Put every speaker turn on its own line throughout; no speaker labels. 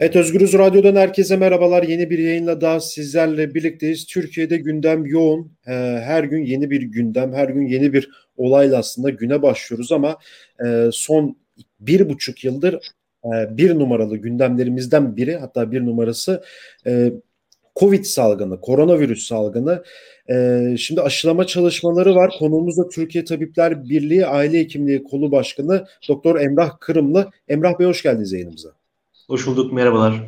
Evet Özgürüz Radyo'dan herkese merhabalar. Yeni bir yayınla daha sizlerle birlikteyiz. Türkiye'de gündem yoğun. Ee, her gün yeni bir gündem, her gün yeni bir olayla aslında güne başlıyoruz ama e, son bir buçuk yıldır e, bir numaralı gündemlerimizden biri hatta bir numarası e, Covid salgını, koronavirüs salgını. Şimdi aşılama çalışmaları var. Konuğumuz da Türkiye Tabipler Birliği Aile Hekimliği Kolu Başkanı Doktor Emrah Kırımlı. Emrah Bey hoş geldiniz yayınımıza.
Hoş bulduk, merhabalar.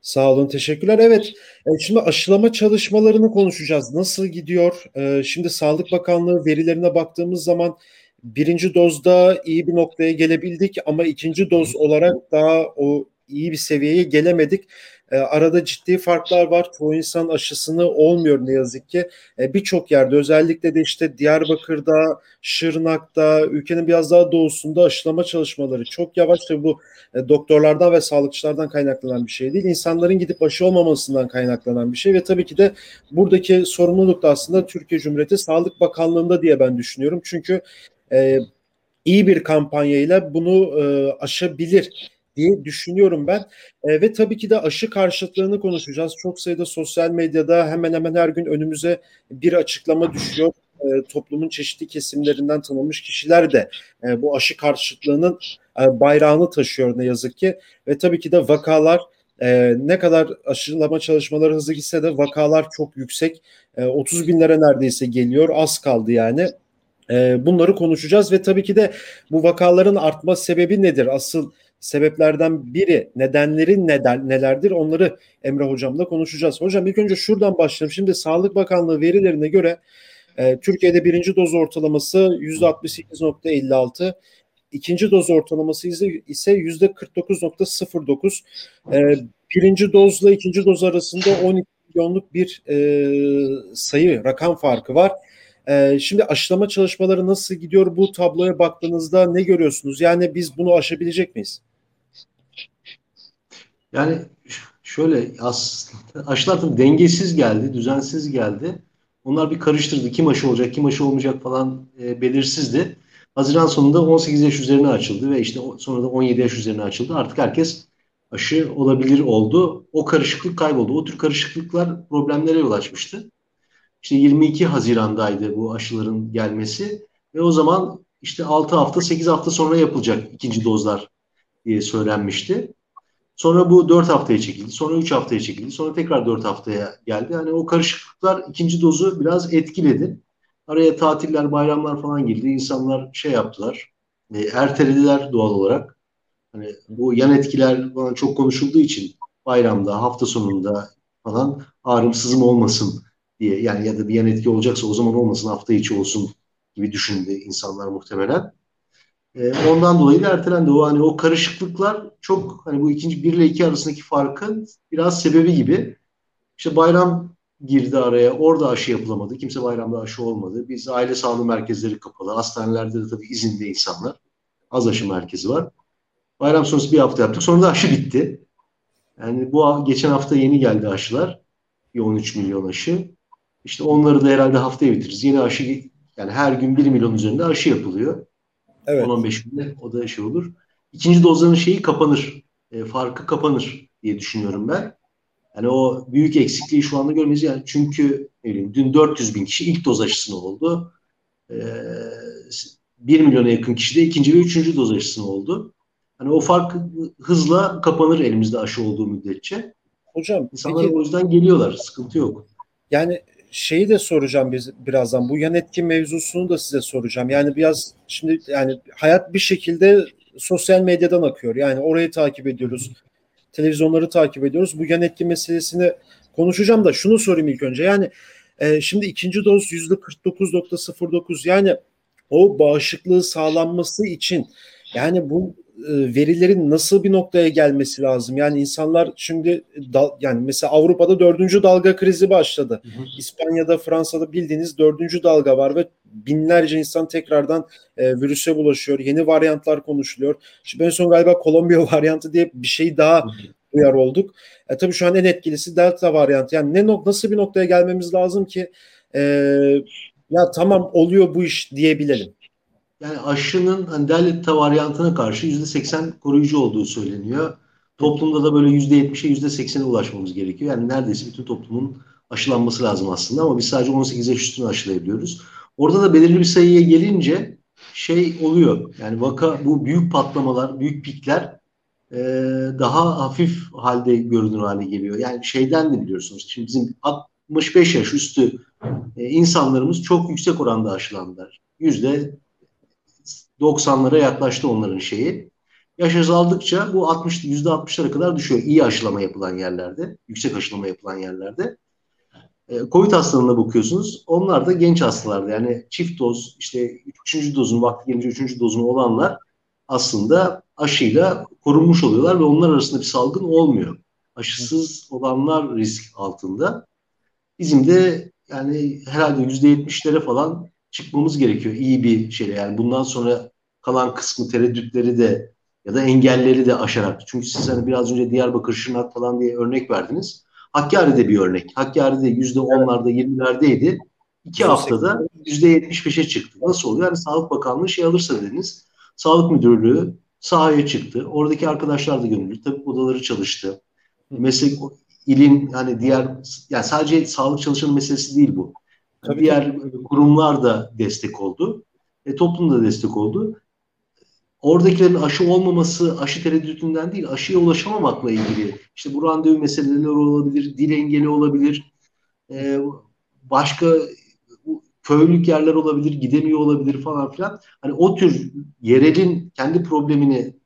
Sağ olun, teşekkürler. Evet, e, şimdi aşılama çalışmalarını konuşacağız. Nasıl gidiyor? E, şimdi Sağlık Bakanlığı verilerine baktığımız zaman birinci dozda iyi bir noktaya gelebildik ama ikinci doz olarak daha o iyi bir seviyeye gelemedik. E, arada ciddi farklar var. Çoğu insan aşısını olmuyor ne yazık ki. E, Birçok yerde özellikle de işte Diyarbakır'da, Şırnak'ta, ülkenin biraz daha doğusunda aşılama çalışmaları çok yavaş. Tabii bu e, doktorlardan ve sağlıkçılardan kaynaklanan bir şey değil. İnsanların gidip aşı olmamasından kaynaklanan bir şey ve tabii ki de buradaki sorumluluk da aslında Türkiye Cumhuriyeti Sağlık Bakanlığı'nda diye ben düşünüyorum. Çünkü e, iyi bir kampanyayla bunu e, aşabilir diye düşünüyorum ben. E, ve tabii ki de aşı karşıtlığını konuşacağız. Çok sayıda sosyal medyada hemen hemen her gün önümüze bir açıklama düşüyor. E, toplumun çeşitli kesimlerinden tanınmış kişiler de e, bu aşı karşıtlığının e, bayrağını taşıyor ne yazık ki. Ve tabii ki de vakalar e, ne kadar aşılama çalışmaları hızlı gitse de vakalar çok yüksek. E, 30 binlere neredeyse geliyor. Az kaldı yani. E, bunları konuşacağız ve tabii ki de bu vakaların artma sebebi nedir? Asıl sebeplerden biri, nedenleri neden, nelerdir onları Emre Hocam'la konuşacağız. Hocam ilk önce şuradan başlayalım. Şimdi Sağlık Bakanlığı verilerine göre e, Türkiye'de birinci doz ortalaması %68.56, ikinci doz ortalaması ise %49.09. E, birinci dozla ikinci doz arasında 12 milyonluk bir e, sayı, rakam farkı var. Ee, şimdi aşılama çalışmaları nasıl gidiyor bu tabloya baktığınızda ne görüyorsunuz? Yani biz bunu aşabilecek miyiz?
Yani şöyle aslında aşılar tabii dengesiz geldi, düzensiz geldi. Onlar bir karıştırdı. Kim aşı olacak, kim aşı olmayacak falan e, belirsizdi. Haziran sonunda 18 yaş üzerine açıldı ve işte sonra da 17 yaş üzerine açıldı. Artık herkes aşı olabilir oldu. O karışıklık kayboldu. O tür karışıklıklar problemlere yol açmıştı. İşte 22 Haziran'daydı bu aşıların gelmesi ve o zaman işte 6 hafta 8 hafta sonra yapılacak ikinci dozlar diye söylenmişti. Sonra bu 4 haftaya çekildi. Sonra 3 haftaya çekildi. Sonra tekrar 4 haftaya geldi. Yani o karışıklıklar ikinci dozu biraz etkiledi. Araya tatiller, bayramlar falan girdi. İnsanlar şey yaptılar. E, ertelediler doğal olarak. Hani bu yan etkiler falan çok konuşulduğu için bayramda, hafta sonunda falan ağrım sızım olmasın diye yani ya da bir yan etki olacaksa o zaman olmasın hafta içi olsun gibi düşündü insanlar muhtemelen. E, ondan dolayı da ertelendi. O hani o karışıklıklar çok hani bu ikinci bir ile iki arasındaki farkın biraz sebebi gibi. İşte bayram girdi araya. Orada aşı yapılamadı. Kimse bayramda aşı olmadı. Biz aile sağlığı merkezleri kapalı. Hastanelerde de tabii izinde insanlar. Az aşı merkezi var. Bayram sonrası bir hafta yaptık. Sonra da aşı bitti. Yani bu geçen hafta yeni geldi aşılar. Bir 13 milyon aşı. İşte onları da herhalde haftaya bitiririz. Yeni aşı yani her gün 1 milyon üzerinde aşı yapılıyor. Evet. 10-15 günde o da şey olur. İkinci dozların şeyi kapanır. E, farkı kapanır diye düşünüyorum ben. Yani o büyük eksikliği şu anda görmeyiz. Yani çünkü bileyim, dün 400 bin kişi ilk doz aşısını oldu. E, 1 milyona yakın kişi de ikinci ve üçüncü doz aşısını oldu. Hani o fark hızla kapanır elimizde aşı olduğu müddetçe. Hocam İnsanlar peki, o yüzden geliyorlar. Sıkıntı yok.
Yani şeyi de soracağım biz birazdan. Bu yan etki mevzusunu da size soracağım. Yani biraz şimdi yani hayat bir şekilde sosyal medyadan akıyor. Yani orayı takip ediyoruz. Televizyonları takip ediyoruz. Bu yan etki meselesini konuşacağım da şunu sorayım ilk önce. Yani e, şimdi ikinci doz yüzde 49.09 yani o bağışıklığı sağlanması için yani bu verilerin nasıl bir noktaya gelmesi lazım? Yani insanlar şimdi dal, yani mesela Avrupa'da dördüncü dalga krizi başladı. Hı hı. İspanya'da, Fransa'da bildiğiniz dördüncü dalga var ve binlerce insan tekrardan e, virüse bulaşıyor. Yeni varyantlar konuşuluyor. Şimdi en son galiba Kolombiya varyantı diye bir şey daha uyar olduk. E, tabii şu an en etkilisi Delta varyantı. Yani ne nasıl bir noktaya gelmemiz lazım ki e, ya tamam oluyor bu iş diyebilelim.
Yani aşının hani Delta varyantına karşı %80 koruyucu olduğu söyleniyor. Toplumda da böyle %70'e %80'e ulaşmamız gerekiyor. Yani neredeyse bütün toplumun aşılanması lazım aslında ama biz sadece 18 yaş üstünü aşılayabiliyoruz. Orada da belirli bir sayıya gelince şey oluyor. Yani vaka bu büyük patlamalar, büyük pikler e, daha hafif halde görünür hale geliyor. Yani şeyden de biliyorsunuz. Şimdi bizim 65 yaş üstü e, insanlarımız çok yüksek oranda aşılandılar. Yüzde 90'lara yaklaştı onların şeyi. Yaş azaldıkça bu 60 yüzde 60'lara kadar düşüyor. İyi aşılama yapılan yerlerde, yüksek aşılama yapılan yerlerde. E, Covid hastalığına bakıyorsunuz. Onlar da genç hastalardı. Yani çift doz, işte üçüncü dozun vakti gelince üçüncü dozunu olanlar aslında aşıyla korunmuş oluyorlar ve onlar arasında bir salgın olmuyor. Aşısız olanlar risk altında. Bizim de yani herhalde yüzde yetmişlere falan çıkmamız gerekiyor iyi bir şeyle. Yani bundan sonra kalan kısmı tereddütleri de ya da engelleri de aşarak. Çünkü siz hani biraz önce Diyarbakır, Şırnak falan diye örnek verdiniz. Hakkari'de bir örnek. Hakkari'de yüzde onlarda, yirmilerdeydi. İki haftada yüzde yetmiş beşe çıktı. Nasıl oluyor? Yani Sağlık Bakanlığı şey alırsa dediniz. Sağlık Müdürlüğü sahaya çıktı. Oradaki arkadaşlar da gönüllü. Tabii odaları çalıştı. Meslek ilin yani diğer yani sadece sağlık çalışanı meselesi değil bu. Tabii diğer ki. kurumlar da destek oldu. E, toplum da destek oldu. Oradakilerin aşı olmaması aşı tereddütünden değil, aşıya ulaşamamakla ilgili. İşte bu randevu meseleleri olabilir, dil engeli olabilir, e, başka köylük yerler olabilir, gidemiyor olabilir falan filan. Hani o tür yerelin kendi problemini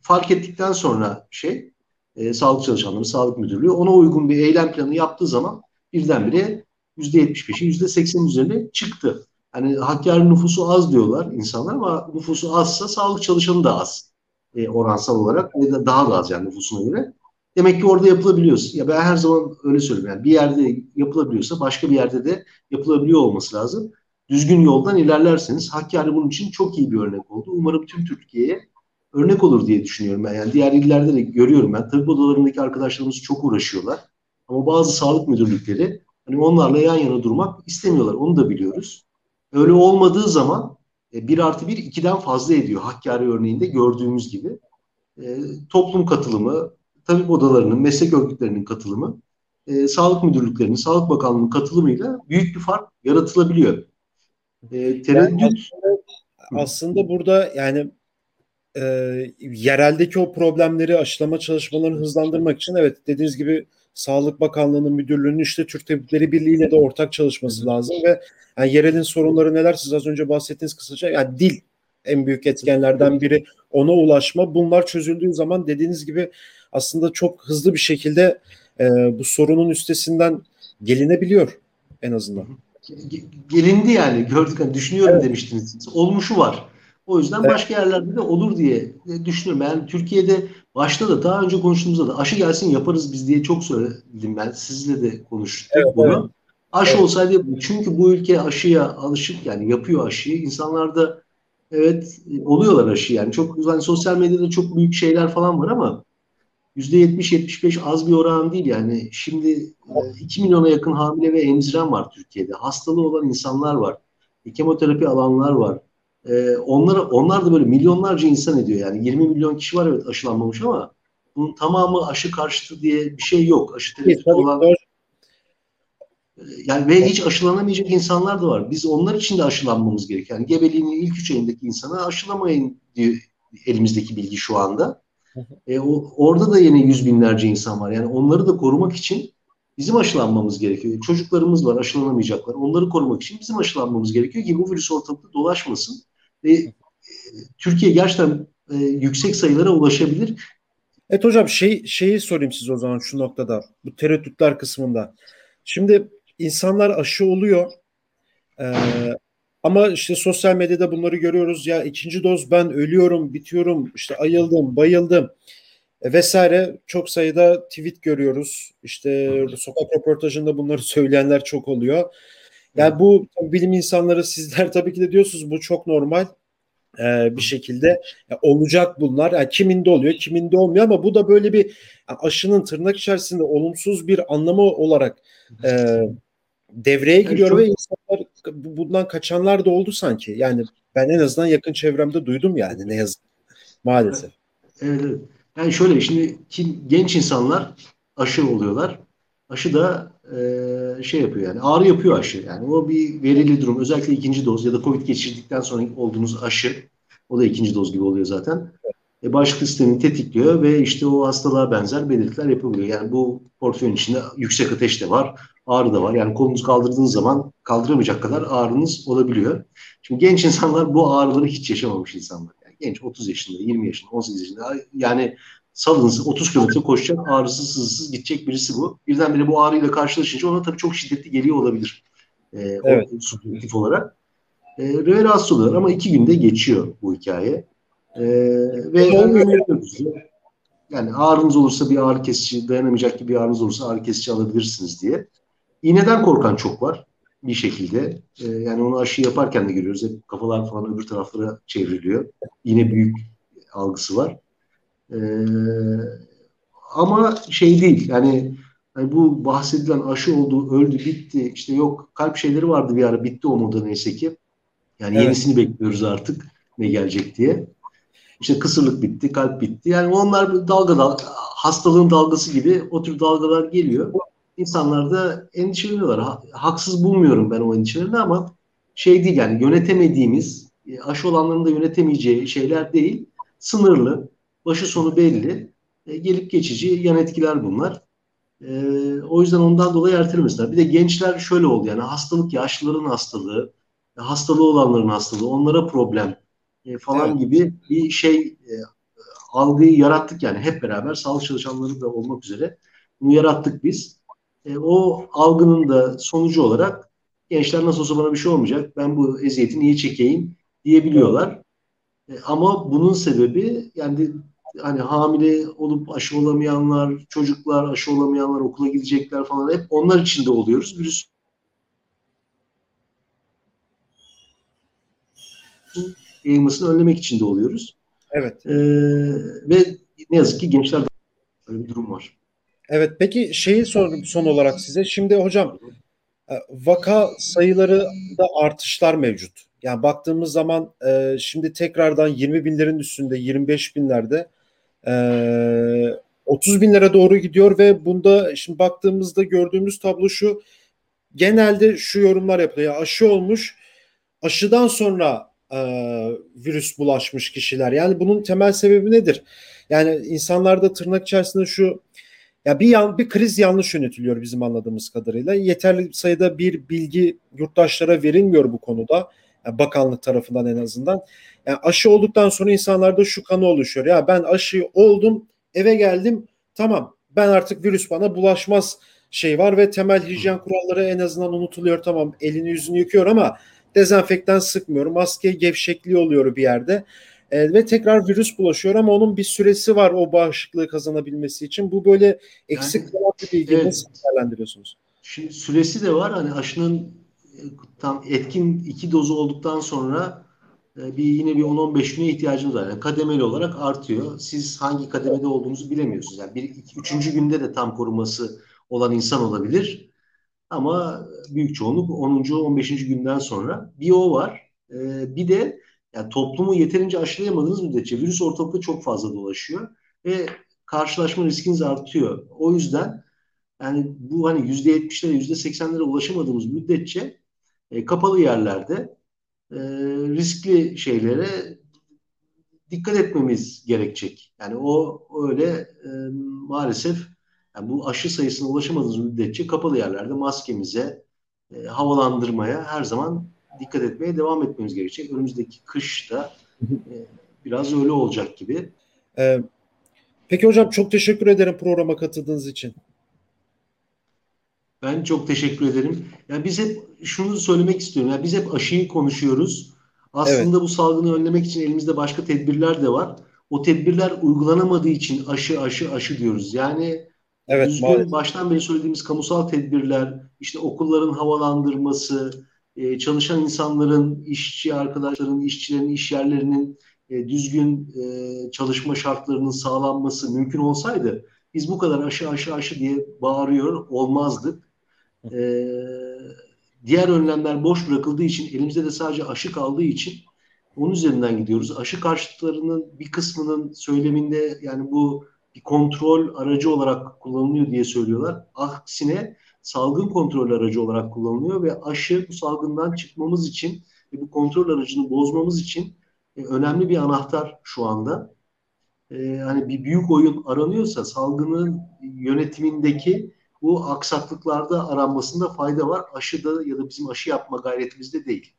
fark ettikten sonra şey e, sağlık çalışanları, sağlık müdürlüğü ona uygun bir eylem planı yaptığı zaman birdenbire %75'i %80'in üzerine çıktı. Hani Hakkari nüfusu az diyorlar insanlar ama nüfusu azsa sağlık çalışanı da az e, oransal olarak ve daha da az yani nüfusuna göre. Demek ki orada yapılabiliyor. Ya ben her zaman öyle söylüyorum. Yani bir yerde yapılabiliyorsa başka bir yerde de yapılabiliyor olması lazım. Düzgün yoldan ilerlerseniz Hakkari bunun için çok iyi bir örnek oldu. Umarım tüm Türkiye'ye örnek olur diye düşünüyorum ben. Yani diğer illerde de görüyorum ben. Tabip odalarındaki arkadaşlarımız çok uğraşıyorlar. Ama bazı sağlık müdürlükleri hani onlarla yan yana durmak istemiyorlar. Onu da biliyoruz. Öyle olmadığı zaman e, 1 artı 1 2'den fazla ediyor. Hakkari örneğinde gördüğümüz gibi. E, toplum katılımı, tabip odalarının, meslek örgütlerinin katılımı, e, sağlık müdürlüklerinin, sağlık bakanlığının katılımıyla büyük bir fark yaratılabiliyor.
E, tereddüt... Yani aslında, aslında burada yani e, yereldeki o problemleri aşılama çalışmalarını hızlandırmak için evet dediğiniz gibi Sağlık Bakanlığı'nın müdürlüğünün işte Türk Tabipleri Birliği ile de ortak çalışması lazım ve yani yerelin sorunları neler siz az önce bahsettiğiniz kısaca yani dil en büyük etkenlerden biri ona ulaşma bunlar çözüldüğü zaman dediğiniz gibi aslında çok hızlı bir şekilde e, bu sorunun üstesinden gelinebiliyor en azından.
Gelindi yani gördük hani düşünüyorum evet. demiştiniz. Olmuşu var. O yüzden evet. başka yerlerde de olur diye düşünüyorum. Yani Türkiye'de başta da daha önce konuştuğumuzda da aşı gelsin yaparız biz diye çok söyledim ben. Sizle de konuştuk evet, bunu. Evet. Aşı evet. olsaydı çünkü bu ülke aşıya alışık yani yapıyor aşıyı. İnsanlar da evet oluyorlar aşı yani. Çok yani sosyal medyada çok büyük şeyler falan var ama %70-75 az bir oran değil yani. Şimdi 2 e, milyona yakın hamile ve emziren var Türkiye'de. Hastalığı olan insanlar var. Kemoterapi alanlar var e, onlara, onlar da böyle milyonlarca insan ediyor. Yani 20 milyon kişi var evet aşılanmamış ama bunun tamamı aşı karşıtı diye bir şey yok. Aşı tereddütü olan e, yani ve hiç aşılanamayacak insanlar da var. Biz onlar için de aşılanmamız gerekiyor. Yani gebeliğinin ilk üç ayındaki insana aşılamayın diyor elimizdeki bilgi şu anda. E, o, orada da yine yüz binlerce insan var. Yani onları da korumak için bizim aşılanmamız gerekiyor. Çocuklarımız var aşılanamayacaklar. Onları korumak için bizim aşılanmamız gerekiyor ki bu virüs ortalıkta dolaşmasın. Ve e, Türkiye gerçekten e, yüksek sayılara ulaşabilir.
Evet hocam şey şeyi sorayım size o zaman şu noktada bu tereddütler kısmında. Şimdi insanlar aşı oluyor. Ee, ama işte sosyal medyada bunları görüyoruz. Ya ikinci doz ben ölüyorum, bitiyorum, işte ayıldım, bayıldım e, vesaire çok sayıda tweet görüyoruz. İşte sokak röportajında bunları söyleyenler çok oluyor. Yani bu bilim insanları sizler tabii ki de diyorsunuz bu çok normal e, bir şekilde yani olacak bunlar. Yani kiminde oluyor, kiminde olmuyor ama bu da böyle bir yani aşının tırnak içerisinde olumsuz bir anlamı olarak e, devreye giriyor çok... ve insanlar bundan kaçanlar da oldu sanki. Yani ben en azından yakın çevremde duydum yani ne yazık maalesef.
Evet, evet. Yani şöyle şimdi kim genç insanlar aşı oluyorlar. Aşı da e, şey yapıyor yani ağrı yapıyor aşı. Yani o bir verili durum. Özellikle ikinci doz ya da Covid geçirdikten sonra olduğunuz aşı o da ikinci doz gibi oluyor zaten. E, bağışıklık sistemini tetikliyor ve işte o hastalığa benzer belirtiler yapabiliyor. Yani bu portföyün içinde yüksek ateş de var, ağrı da var. Yani kolunuzu kaldırdığınız zaman kaldıramayacak kadar ağrınız olabiliyor. Şimdi genç insanlar bu ağrıları hiç yaşamamış insanlar. Yani genç 30 yaşında, 20 yaşında, 18 yaşında yani salınız 30 kilometre koşacak ağrısız sızsız gidecek birisi bu. Birdenbire bu ağrıyla karşılaşınca ona tabii çok şiddetli geliyor olabilir. Ee, evet. O, subjektif olarak. Ee, ve rahatsız oluyor ama iki günde geçiyor bu hikaye. Ee, ve öneriyoruz. Yani ağrınız olursa bir ağrı kesici, dayanamayacak gibi bir ağrınız olursa ağrı kesici alabilirsiniz diye. İğneden korkan çok var bir şekilde. Ee, yani onu aşı yaparken de görüyoruz. Hep kafalar falan öbür taraflara çevriliyor. Yine büyük algısı var. Ee, ama şey değil yani, yani bu bahsedilen aşı oldu, öldü, bitti. İşte yok kalp şeyleri vardı bir ara bitti o moda neyse ki. Yani evet. yenisini bekliyoruz artık ne gelecek diye. İşte kısırlık bitti, kalp bitti. Yani onlar dalga dalga, hastalığın dalgası gibi o tür dalgalar geliyor. İnsanlar da endişeleniyorlar. Haksız bulmuyorum ben o endişelerini ama şey değil yani yönetemediğimiz, aşı olanların da yönetemeyeceği şeyler değil. Sınırlı, başı sonu belli. E, gelip geçici yan etkiler bunlar. E, o yüzden ondan dolayı ertelemesinler. Bir de gençler şöyle oldu yani hastalık yaşlıların hastalığı, hastalığı olanların hastalığı, onlara problem e, falan evet. gibi bir şey e, algıyı yarattık yani hep beraber sağlık çalışanları da olmak üzere bunu yarattık biz. E, o algının da sonucu olarak gençler nasıl olsa bana bir şey olmayacak ben bu eziyeti niye çekeyim diyebiliyorlar. E, ama bunun sebebi yani hani hamile olup aşı olamayanlar, çocuklar aşı olamayanlar okula gidecekler falan hep onlar için de oluyoruz. Virüs yayılmasını önlemek için de oluyoruz.
Evet.
Ee, ve ne yazık ki gençler böyle bir durum var.
Evet peki şeyi sordum son olarak size. Şimdi hocam e, vaka sayıları da artışlar mevcut. Yani baktığımız zaman e, şimdi tekrardan 20 binlerin üstünde 25 binlerde e, 30 binlere doğru gidiyor ve bunda şimdi baktığımızda gördüğümüz tablo şu genelde şu yorumlar yapılıyor. aşı olmuş aşıdan sonra e, virüs bulaşmış kişiler. Yani bunun temel sebebi nedir? Yani insanlarda tırnak içerisinde şu ya bir yan, bir kriz yanlış yönetiliyor bizim anladığımız kadarıyla. Yeterli sayıda bir bilgi yurttaşlara verilmiyor bu konuda. Yani bakanlık tarafından en azından. Yani aşı olduktan sonra insanlarda şu kanı oluşuyor. Ya ben aşı oldum, eve geldim. Tamam. Ben artık virüs bana bulaşmaz şey var ve temel hijyen kuralları en azından unutuluyor. Tamam elini yüzünü yıkıyor ama dezenfektan sıkmıyor. Maske gevşekliği oluyor bir yerde. E, ve tekrar virüs bulaşıyor ama onun bir süresi var o bağışıklığı kazanabilmesi için. Bu böyle eksik yani, kalan bir bilgi evet. nasıl değerlendiriyorsunuz?
Şimdi süresi de var. Hani aşının tam etkin iki dozu olduktan sonra e, bir yine bir 10-15 güne ihtiyacınız var. Yani kademeli olarak artıyor. Siz hangi kademede olduğunuzu bilemiyorsunuz. Yani bir iki, üçüncü günde de tam koruması olan insan olabilir. Ama büyük çoğunluk 10. 15. günden sonra bir o var. Ee, bir de yani toplumu yeterince aşılayamadığınız müddetçe virüs ortalıkta çok fazla dolaşıyor ve karşılaşma riskiniz artıyor. O yüzden yani bu hani yüzde yetmişlere yüzde seksenlere ulaşamadığımız müddetçe e, kapalı yerlerde e, riskli şeylere dikkat etmemiz gerekecek. Yani o öyle e, maalesef yani bu aşı sayısına ulaşamadığımız müddetçe kapalı yerlerde maskemize, e, havalandırmaya her zaman dikkat etmeye devam etmemiz gerekecek. Önümüzdeki kışta e, biraz öyle olacak gibi.
Ee, peki hocam çok teşekkür ederim programa katıldığınız için.
Ben çok teşekkür ederim. Yani biz hep şunu söylemek istiyorum. Yani biz hep aşıyı konuşuyoruz. Aslında evet. bu salgını önlemek için elimizde başka tedbirler de var. O tedbirler uygulanamadığı için aşı aşı aşı diyoruz. Yani Evet, düzgün maalesef. baştan beri söylediğimiz kamusal tedbirler, işte okulların havalandırması, e, çalışan insanların, işçi arkadaşların, işçilerin iş yerlerinin e, düzgün e, çalışma şartlarının sağlanması mümkün olsaydı biz bu kadar aşı aşı aşı diye bağırıyor olmazdık. Diğer önlemler boş bırakıldığı için elimizde de sadece aşı kaldığı için Onun üzerinden gidiyoruz. Aşı karşıtlarının bir kısmının söyleminde yani bu bir kontrol aracı olarak kullanılıyor diye söylüyorlar. Aksine salgın kontrol aracı olarak kullanılıyor ve aşı bu salgından çıkmamız için ve bu kontrol aracını bozmamız için e, önemli bir anahtar şu anda. E, hani bir büyük oyun aranıyorsa salgının yönetimindeki bu aksaklıklarda aranmasında fayda var. Aşıda ya da bizim aşı yapma gayretimizde değil.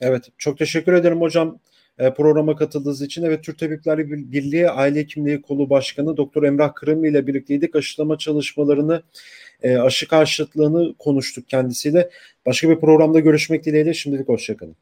Evet, çok teşekkür ederim hocam e, programa katıldığınız için. Evet, Türk Tabipler Birliği Aile Hekimliği Kolu Başkanı Doktor Emrah Kırımlı ile birlikteydik. Aşılama çalışmalarını, e, aşı karşıtlığını konuştuk kendisiyle. Başka bir programda görüşmek dileğiyle. Şimdilik hoşçakalın.